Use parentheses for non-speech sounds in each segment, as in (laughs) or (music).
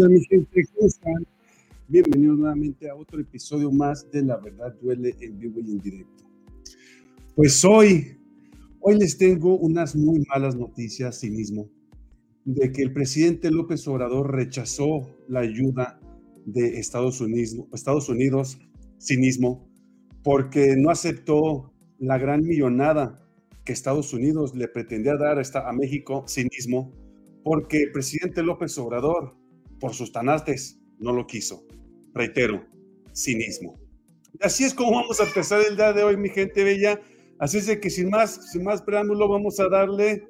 ¿Qué onda, mi gente? ¿Cómo están? Bienvenidos nuevamente a otro episodio más de La Verdad Duele en vivo y en directo. Pues hoy, hoy les tengo unas muy malas noticias, sí mismo, de que el presidente López Obrador rechazó la ayuda de Estados Unidos, Estados Unidos, cinismo, porque no aceptó la gran millonada que Estados Unidos le pretendía dar a México, cinismo, porque el presidente López Obrador, por sus tanates, no lo quiso. Reitero, cinismo. Así es como vamos a empezar el día de hoy, mi gente bella. Así es de que sin más, sin más preámbulo, vamos a darle.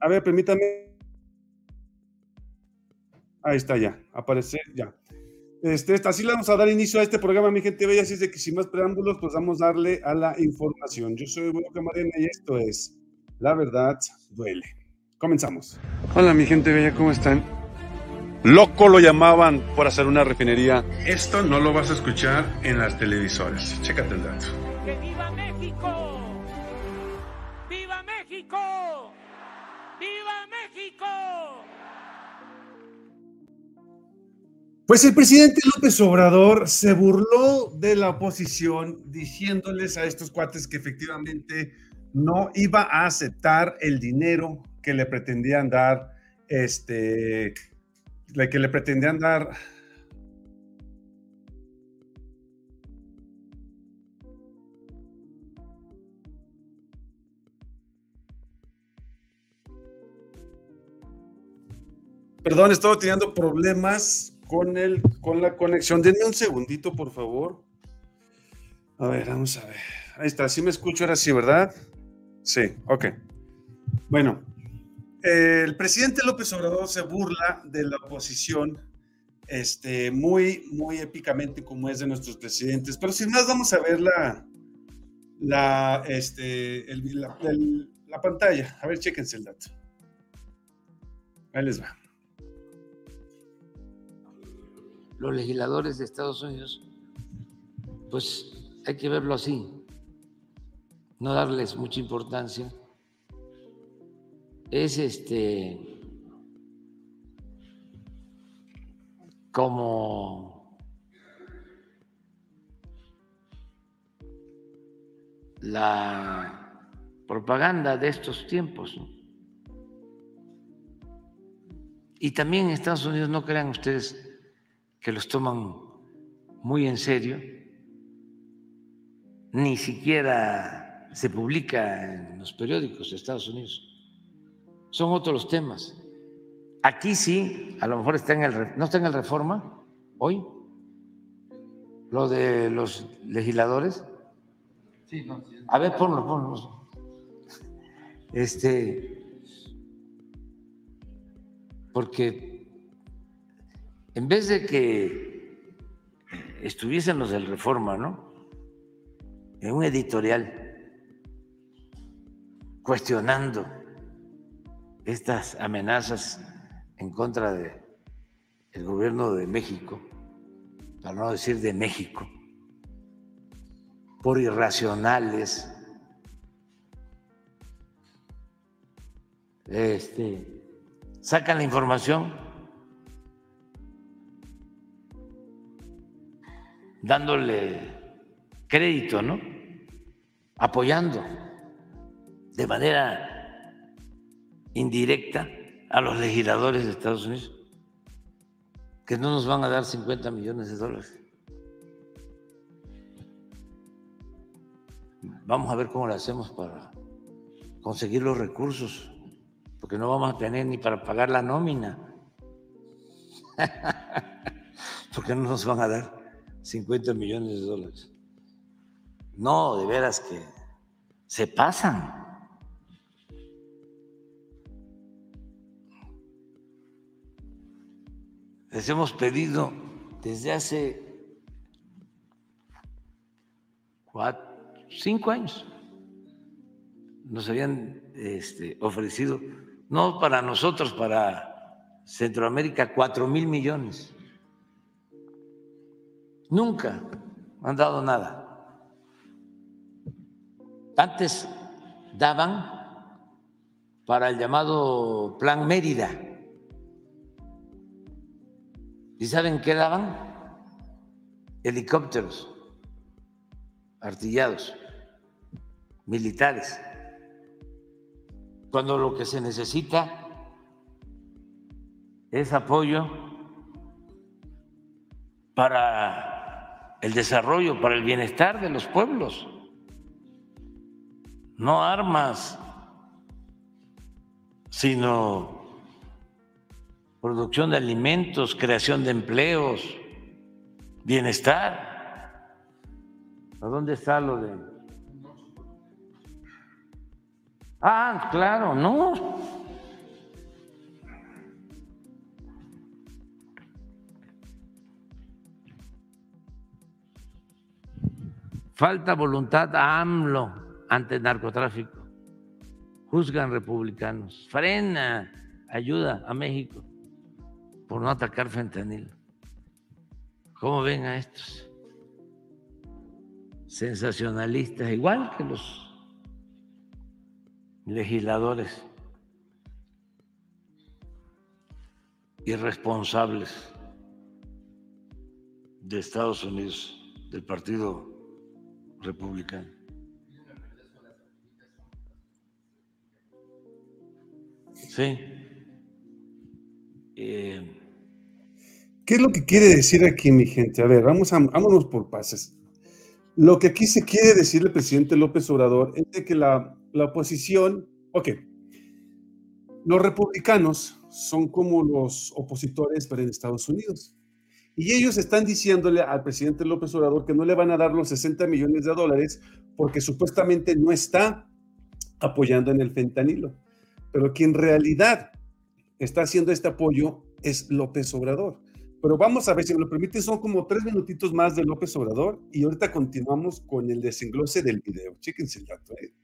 A ver, permítame. Ahí está ya, aparece ya. Este, así le vamos a dar inicio a este programa, mi gente bella. Así es de que sin más preámbulos, pues vamos a darle a la información. Yo soy Bueno Camarena y esto es La Verdad Duele. Comenzamos. Hola, mi gente bella, ¿cómo están? Loco lo llamaban por hacer una refinería. Esto no lo vas a escuchar en las televisoras. Chécate el dato. ¡Que viva México! ¡Viva México! ¡Viva México! Pues el presidente López Obrador se burló de la oposición diciéndoles a estos cuates que efectivamente no iba a aceptar el dinero que le pretendían dar, este, que le pretendían dar. Perdón, estaba teniendo problemas con, el, con la conexión. Denme un segundito, por favor. A ver, vamos a ver. Ahí está, sí me escucho ahora sí, ¿verdad? Sí, ok. Bueno, el presidente López Obrador se burla de la oposición este, muy, muy épicamente como es de nuestros presidentes. Pero sin más, vamos a ver la, la, este, la, la pantalla. A ver, chéquense el dato. Ahí les va. Los legisladores de Estados Unidos, pues hay que verlo así, no darles mucha importancia es este como la propaganda de estos tiempos. Y también en Estados Unidos, no crean ustedes que los toman muy en serio, ni siquiera se publica en los periódicos de Estados Unidos son otros los temas. Aquí sí, a lo mejor está en el, no está en el reforma hoy, lo de los legisladores. Sí, no, A ver, ponlo, ponlo. Este, porque en vez de que estuviesen los del reforma, ¿no? En un editorial cuestionando estas amenazas en contra del el gobierno de México, para no decir de México, por irracionales, este, sacan la información dándole crédito, ¿no? Apoyando de manera indirecta a los legisladores de Estados Unidos, que no nos van a dar 50 millones de dólares. Vamos a ver cómo lo hacemos para conseguir los recursos, porque no vamos a tener ni para pagar la nómina, (laughs) porque no nos van a dar 50 millones de dólares. No, de veras que se pasan. Les hemos pedido desde hace cinco años. Nos habían este, ofrecido, no para nosotros, para Centroamérica, cuatro mil millones. Nunca han dado nada. Antes daban para el llamado Plan Mérida ¿Y saben qué daban? Helicópteros artillados, militares, cuando lo que se necesita es apoyo para el desarrollo, para el bienestar de los pueblos, no armas, sino producción de alimentos, creación de empleos, bienestar. ¿A dónde está lo de...? Ah, claro, no. Falta voluntad a AMLO ante el narcotráfico. Juzgan republicanos. Frena, ayuda a México por no atacar fentanil. ¿Cómo ven a estos? sensacionalistas, igual que los legisladores irresponsables de Estados Unidos, del Partido Republicano. Sí. ¿Qué es lo que quiere decir aquí, mi gente? A ver, vamos a, vámonos por pases. Lo que aquí se quiere decir el presidente López Obrador es de que la, oposición, ok, los republicanos son como los opositores pero en Estados Unidos. Y ellos están diciéndole al presidente López Obrador que no le van a dar los 60 millones de dólares porque supuestamente no está apoyando en el fentanilo. Pero quien en realidad está haciendo este apoyo es López Obrador. Pero vamos a ver, si me lo permite, son como tres minutitos más de López Obrador y ahorita continuamos con el desenglose del video. Chéquense el dato. ¿eh?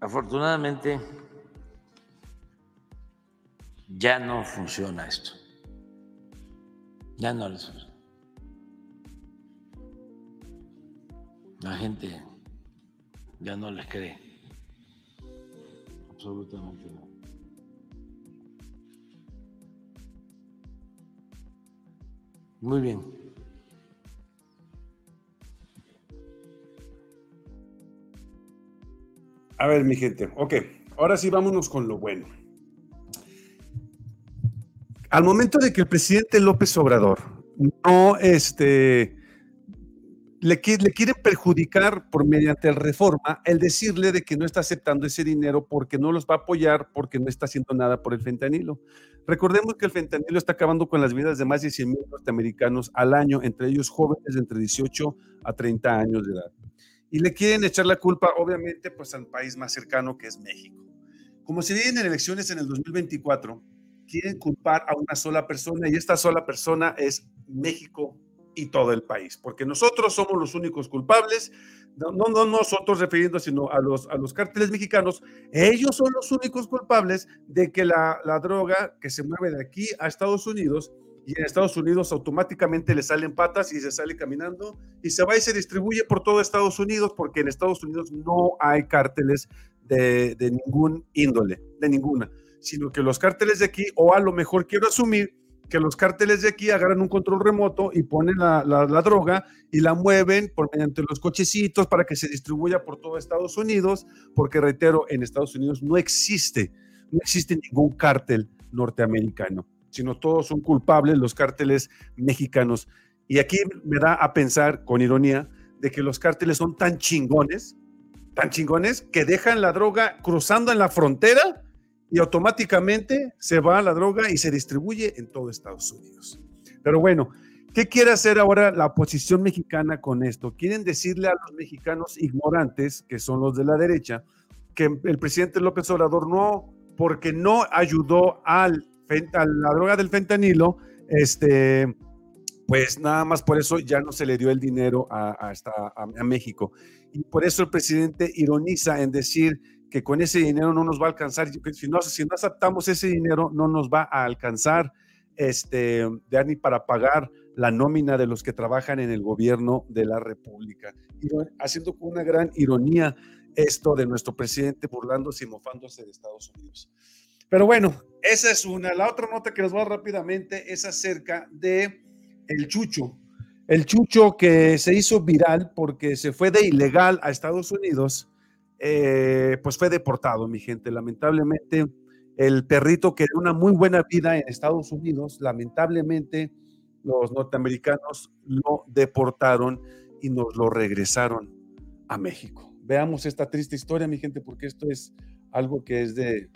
Afortunadamente, ya no funciona esto. Ya no les funciona. La gente ya no les cree absolutamente no. Muy bien. A ver, mi gente, ok, ahora sí vámonos con lo bueno. Al momento de que el presidente López Obrador no este, le, le quieren perjudicar por mediante el reforma el decirle de que no está aceptando ese dinero porque no los va a apoyar porque no está haciendo nada por el fentanilo. Recordemos que el fentanilo está acabando con las vidas de más de 100 mil norteamericanos al año, entre ellos jóvenes de entre 18 a 30 años de edad. Y le quieren echar la culpa, obviamente, pues al país más cercano que es México. Como se vienen elecciones en el 2024, quieren culpar a una sola persona y esta sola persona es México y todo el país, porque nosotros somos los únicos culpables, no, no, nosotros refiriendo, sino a los, a los cárteles mexicanos, ellos son los únicos culpables de que la, la droga que se mueve de aquí a Estados Unidos y en Estados Unidos automáticamente le salen patas y se sale caminando y se va y se distribuye por todo Estados Unidos porque en Estados Unidos no hay cárteles de, de ningún índole, de ninguna, sino que los cárteles de aquí, o a lo mejor quiero asumir, que los cárteles de aquí agarran un control remoto y ponen la, droga y la mueven por mediante los cochecitos para que se distribuya por todo Estados Unidos, porque reitero, en Estados Unidos no existe, no existe ningún cártel norteamericano, sino todos son culpables los cárteles mexicanos. Y aquí me da a pensar, con ironía, de que los cárteles son tan chingones, tan chingones, que dejan la droga cruzando en la frontera y automáticamente se va a la droga y se distribuye en todo Estados Unidos. Pero bueno, ¿qué quiere hacer ahora la oposición mexicana con esto? Quieren decirle a los mexicanos ignorantes, que son los de la derecha, que el presidente López Obrador no, porque no ayudó al, a la droga del fentanilo, este, pues nada más por eso ya no se le dio el dinero a, a México. Y por eso el presidente ironiza en decir que con ese dinero no nos va a alcanzar, si no, si no aceptamos ese dinero, no nos va a alcanzar este, ni para pagar la nómina de los que trabajan en el gobierno de la República. Y haciendo con una gran ironía esto de nuestro presidente burlándose y mofándose de Estados Unidos. Pero bueno, esa es una. La otra nota que nos va rápidamente es acerca de el Chucho. El Chucho que se hizo viral porque se fue de ilegal a Estados Unidos, eh, pues fue deportado, mi gente. Lamentablemente, el perrito que era una muy buena vida en Estados Unidos, lamentablemente los norteamericanos lo deportaron y nos lo regresaron a México. Veamos esta triste historia, mi gente, porque esto es algo que es de,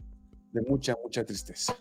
de mucha, mucha tristeza.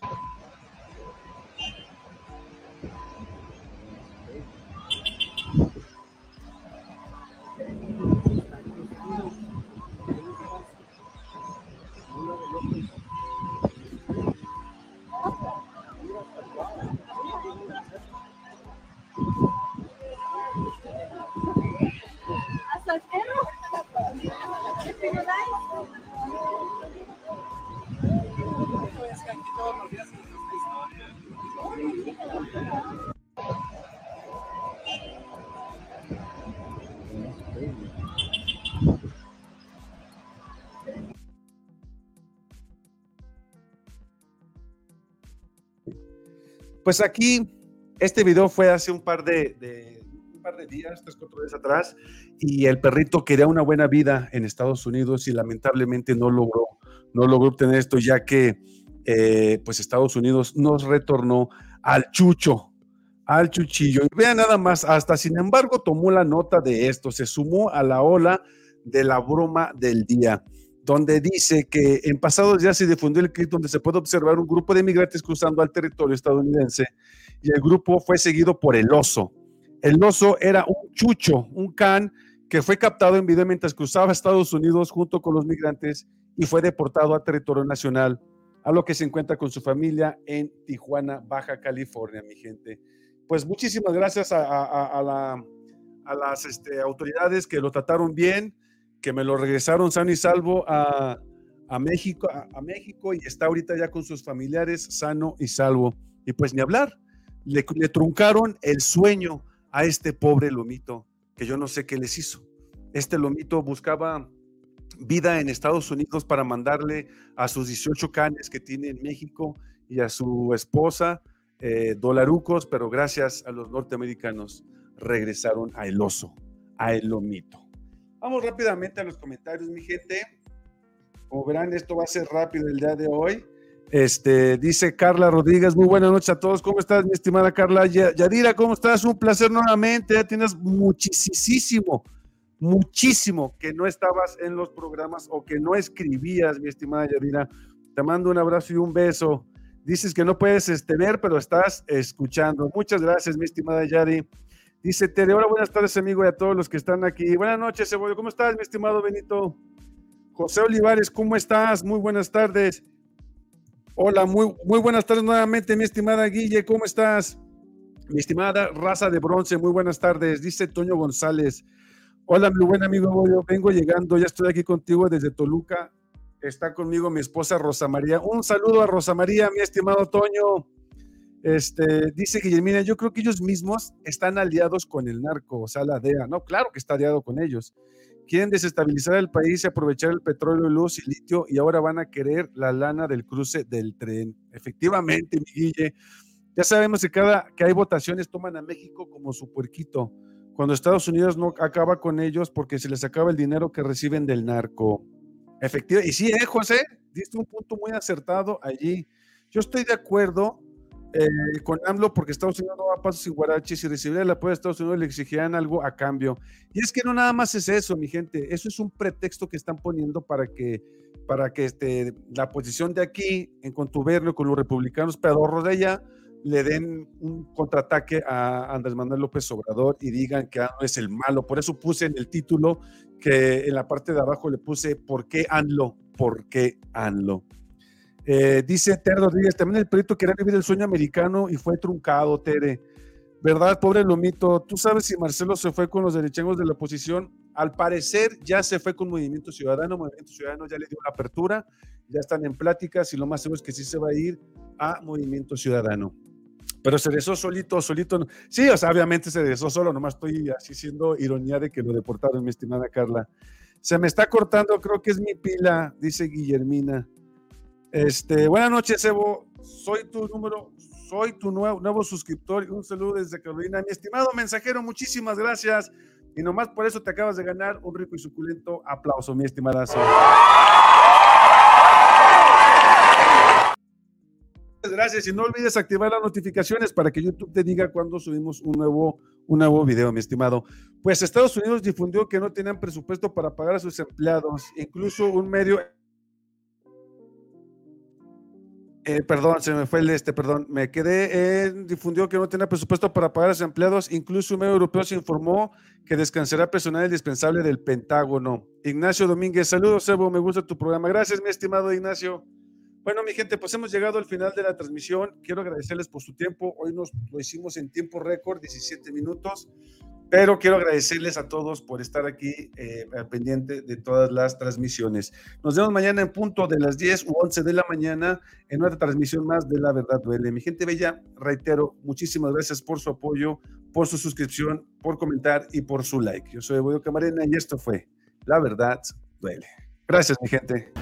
Pues aquí, este video fue hace un par de, par de días, tres, cuatro días atrás, y el perrito quería una buena vida en Estados Unidos y lamentablemente no logró, no logró obtener esto, ya que eh, pues Estados Unidos nos retornó al chucho, al chuchillo. Y vean nada más, hasta sin embargo tomó la nota de esto, se sumó a la ola de la broma del día donde dice que en pasados días se difundió el clip donde se puede observar un grupo de migrantes cruzando al territorio estadounidense y el grupo fue seguido por el oso. El oso era un chucho, un can que fue captado en video mientras cruzaba Estados Unidos junto con los migrantes y fue deportado a territorio nacional, a lo que se encuentra con su familia en Tijuana, Baja California, mi gente. Pues muchísimas gracias a, las este, autoridades que lo trataron bien que me lo regresaron sano y salvo a, México, a, México y está ahorita ya con sus familiares sano y salvo. Y pues ni hablar, le, le truncaron el sueño a este pobre lomito, que yo no sé qué les hizo. Este lomito buscaba vida en Estados Unidos para mandarle a sus 18 canes que tiene en México y a su esposa eh, dolarucos, pero gracias a los norteamericanos regresaron a el oso, a el lomito. Vamos rápidamente a los comentarios, mi gente. Como verán, esto va a ser rápido el día de hoy. Este, dice Carla Rodríguez, muy buenas noches a todos. ¿Cómo estás, mi estimada Carla? Yadira, ¿cómo estás? Un placer nuevamente. Ya tienes muchísimo, muchísimo que no estabas en los programas o que no escribías, mi estimada Yadira. Te mando un abrazo y un beso. Dices que no puedes este, ver, pero estás escuchando. Muchas gracias, mi estimada Yadi. Dice Tere, hola, buenas tardes, amigo, y a todos los que están aquí. Buenas noches, Cebollo. ¿Cómo estás, mi estimado Benito? José Olivares, ¿cómo estás? Muy buenas tardes. Hola, muy, muy buenas tardes nuevamente, mi estimada Guille, ¿cómo estás? Mi estimada raza de bronce, muy buenas tardes. Dice Toño González. Hola, mi buen amigo, yo vengo llegando, ya estoy aquí contigo desde Toluca. Está conmigo mi esposa Rosa María. Un saludo a Rosa María, mi estimado Toño. Este, dice Guillermina, yo creo que ellos mismos están aliados con el narco, o sea, la DEA. No, claro que está aliado con ellos. Quieren desestabilizar el país y aprovechar el petróleo, luz y litio y ahora van a querer la lana del cruce del tren. Efectivamente, mi Guille. Ya sabemos que cada que hay votaciones toman a México como su puerquito. Cuando Estados Unidos no acaba con ellos porque se les acaba el dinero que reciben del narco. Efectivamente. Y sí, eh, José, diste un punto muy acertado allí. Yo estoy de acuerdo eh, con AMLO porque Estados Unidos no va a pasos sin guaraches si recibiera el apoyo de Estados Unidos le exigirán algo a cambio. Y es que no nada más es eso, mi gente, eso es un pretexto que están poniendo para que, para que este, la posición de aquí, en contubernio con los republicanos pedorros de allá, le den un contraataque a Andrés Manuel López Obrador y digan que AMLO es el malo. Por eso puse en el título que en la parte de abajo le puse ¿por qué ANLO? ¿Por qué ANLO? Eh, dice Tere Rodríguez, también el proyecto quería vivir el sueño americano y fue truncado, Tere. ¿Verdad, pobre Lomito? ¿Tú sabes si Marcelo se fue con los derechengos de la oposición? Al parecer ya se fue con Movimiento Ciudadano, Movimiento Ciudadano ya le dio la apertura, ya están en pláticas y lo más seguro es que sí se va a ir a Movimiento Ciudadano. Pero se dejó solito, solito. Sí, o sea, obviamente se dejó solo, nomás estoy así siendo ironía de que lo deportaron, mi estimada Carla. Se me está cortando, creo que es mi pila, dice Guillermina. Este, buenas noches, Evo. Soy tu número, soy tu nuevo, nuevo suscriptor un saludo desde Carolina. Mi estimado mensajero, muchísimas gracias. Y nomás por eso te acabas de ganar un rico y suculento aplauso, mi estimada. Gracias y no olvides activar las notificaciones para que YouTube te diga cuando subimos un nuevo, un nuevo video, mi estimado. Pues Estados Unidos difundió que no tenían presupuesto para pagar a sus empleados, incluso un medio eh, perdón, se me fue el este, perdón, me quedé, en difundió que no tenía presupuesto para pagar a sus empleados, incluso un medio europeo se informó que descansará personal indispensable del Pentágono. Ignacio Domínguez, saludos, Evo, me gusta tu programa. Gracias, mi estimado Ignacio. Bueno, mi gente, pues hemos llegado al final de la transmisión. Quiero agradecerles por su tiempo. Hoy nos lo hicimos en tiempo récord, 17 minutos. Pero quiero agradecerles a todos por estar aquí eh, al pendiente de todas las transmisiones. Nos vemos mañana en punto de las 10 u 11 de la mañana en otra transmisión más de La Verdad Duele. Mi gente bella, reitero, muchísimas gracias por su apoyo, por su suscripción, por comentar y por su like. Yo soy Evoyo Camarena y esto fue La Verdad Duele. Gracias, mi gente.